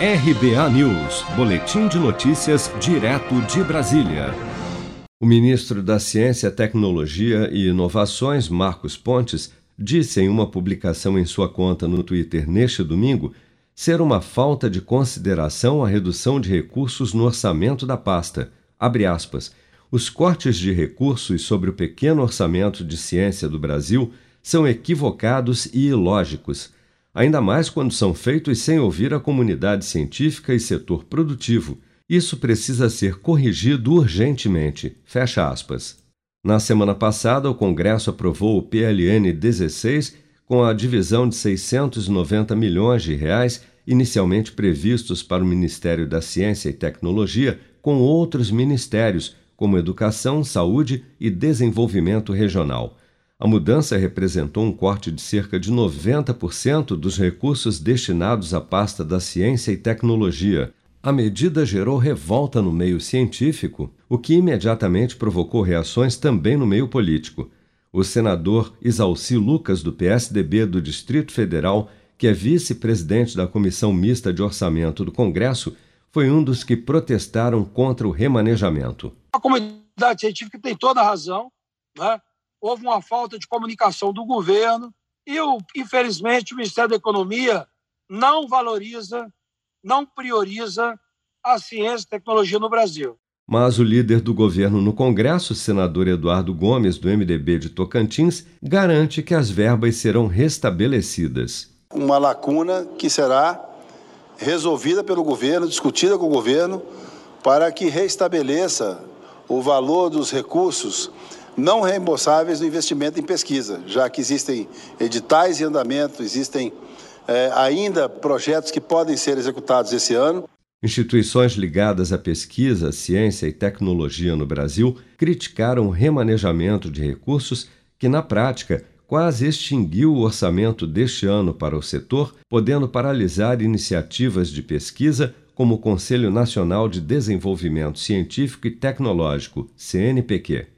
RBA News, Boletim de Notícias, direto de Brasília. O ministro da Ciência, Tecnologia e Inovações, Marcos Pontes, disse em uma publicação em sua conta no Twitter neste domingo ser uma falta de consideração a redução de recursos no orçamento da pasta. Abre aspas. Os cortes de recursos sobre o pequeno orçamento de ciência do Brasil são equivocados e ilógicos ainda mais quando são feitos sem ouvir a comunidade científica e setor produtivo. Isso precisa ser corrigido urgentemente. Fecha aspas. Na semana passada, o Congresso aprovou o PLN 16 com a divisão de 690 milhões de reais inicialmente previstos para o Ministério da Ciência e Tecnologia com outros ministérios, como Educação, Saúde e Desenvolvimento Regional. A mudança representou um corte de cerca de 90% dos recursos destinados à pasta da ciência e tecnologia. A medida gerou revolta no meio científico, o que imediatamente provocou reações também no meio político. O senador Isalci Lucas, do PSDB do Distrito Federal, que é vice-presidente da Comissão Mista de Orçamento do Congresso, foi um dos que protestaram contra o remanejamento. A comunidade científica tem toda a razão, né? Houve uma falta de comunicação do governo e, infelizmente, o Ministério da Economia não valoriza, não prioriza a ciência e tecnologia no Brasil. Mas o líder do governo no Congresso, senador Eduardo Gomes, do MDB de Tocantins, garante que as verbas serão restabelecidas. Uma lacuna que será resolvida pelo governo, discutida com o governo, para que restabeleça o valor dos recursos não reembolsáveis no investimento em pesquisa, já que existem editais em andamento, existem é, ainda projetos que podem ser executados esse ano. Instituições ligadas à pesquisa, ciência e tecnologia no Brasil criticaram o remanejamento de recursos que, na prática, quase extinguiu o orçamento deste ano para o setor, podendo paralisar iniciativas de pesquisa como o Conselho Nacional de Desenvolvimento Científico e Tecnológico, CNPq.